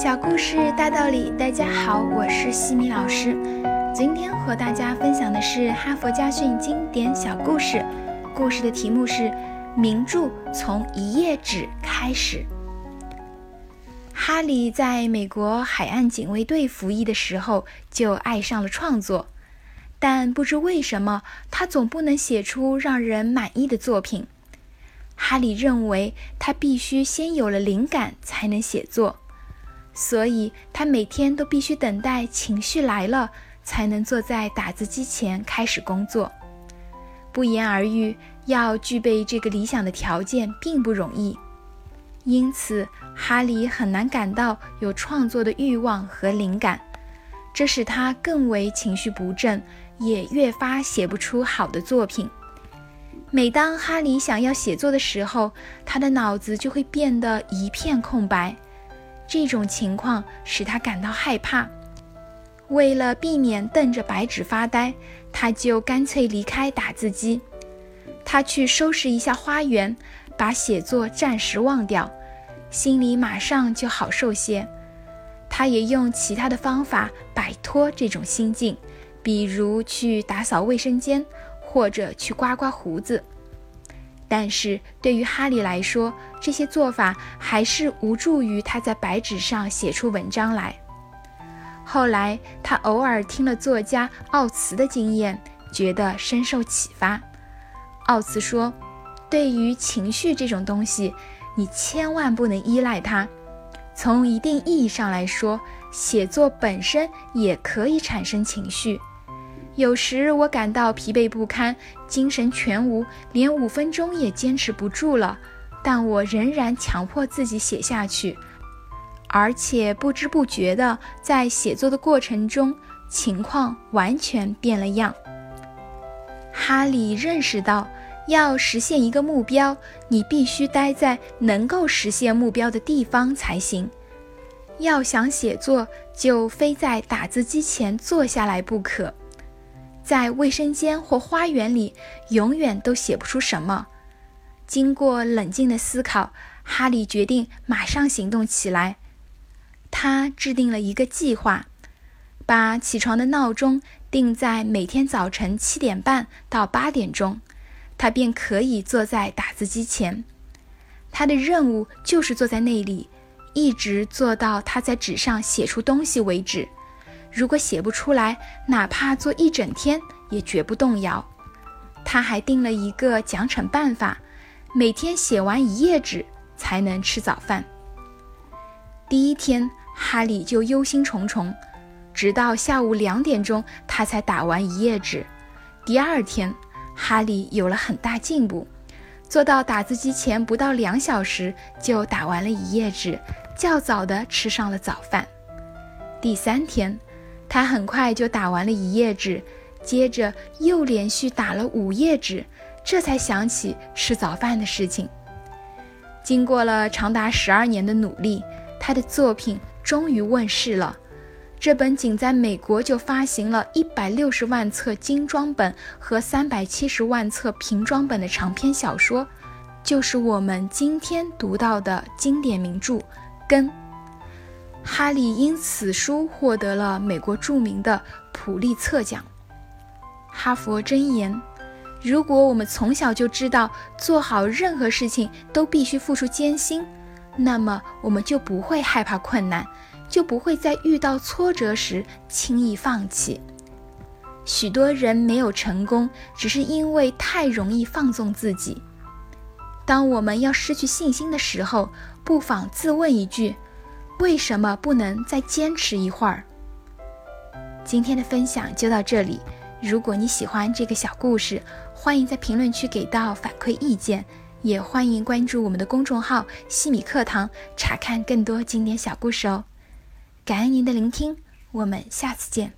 小故事大道理，大家好，我是西米老师。今天和大家分享的是哈佛家训经典小故事，故事的题目是《名著从一页纸开始》。哈利在美国海岸警卫队服役的时候就爱上了创作，但不知为什么，他总不能写出让人满意的作品。哈利认为他必须先有了灵感才能写作，所以他每天都必须等待情绪来了，才能坐在打字机前开始工作。不言而喻，要具备这个理想的条件并不容易。因此，哈利很难感到有创作的欲望和灵感，这使他更为情绪不振，也越发写不出好的作品。每当哈利想要写作的时候，他的脑子就会变得一片空白。这种情况使他感到害怕。为了避免瞪着白纸发呆，他就干脆离开打字机。他去收拾一下花园，把写作暂时忘掉。心里马上就好受些，他也用其他的方法摆脱这种心境，比如去打扫卫生间，或者去刮刮胡子。但是对于哈利来说，这些做法还是无助于他在白纸上写出文章来。后来，他偶尔听了作家奥茨的经验，觉得深受启发。奥茨说：“对于情绪这种东西。”你千万不能依赖它。从一定意义上来说，写作本身也可以产生情绪。有时我感到疲惫不堪，精神全无，连五分钟也坚持不住了，但我仍然强迫自己写下去，而且不知不觉的在写作的过程中，情况完全变了样。哈利认识到。要实现一个目标，你必须待在能够实现目标的地方才行。要想写作，就非在打字机前坐下来不可。在卫生间或花园里，永远都写不出什么。经过冷静的思考，哈利决定马上行动起来。他制定了一个计划，把起床的闹钟定在每天早晨七点半到八点钟。他便可以坐在打字机前，他的任务就是坐在那里，一直做到他在纸上写出东西为止。如果写不出来，哪怕做一整天也绝不动摇。他还定了一个奖惩办法：每天写完一页纸才能吃早饭。第一天，哈利就忧心忡忡，直到下午两点钟，他才打完一页纸。第二天。哈利有了很大进步，坐到打字机前不到两小时就打完了一页纸，较早的吃上了早饭。第三天，他很快就打完了一页纸，接着又连续打了五页纸，这才想起吃早饭的事情。经过了长达十二年的努力，他的作品终于问世了。这本仅在美国就发行了一百六十万册精装本和三百七十万册平装本的长篇小说，就是我们今天读到的经典名著《根》。哈利因此书获得了美国著名的普利策奖。哈佛箴言：如果我们从小就知道做好任何事情都必须付出艰辛，那么我们就不会害怕困难。就不会在遇到挫折时轻易放弃。许多人没有成功，只是因为太容易放纵自己。当我们要失去信心的时候，不妨自问一句：为什么不能再坚持一会儿？今天的分享就到这里。如果你喜欢这个小故事，欢迎在评论区给到反馈意见，也欢迎关注我们的公众号“西米课堂”，查看更多经典小故事哦。感恩您的聆听，我们下次见。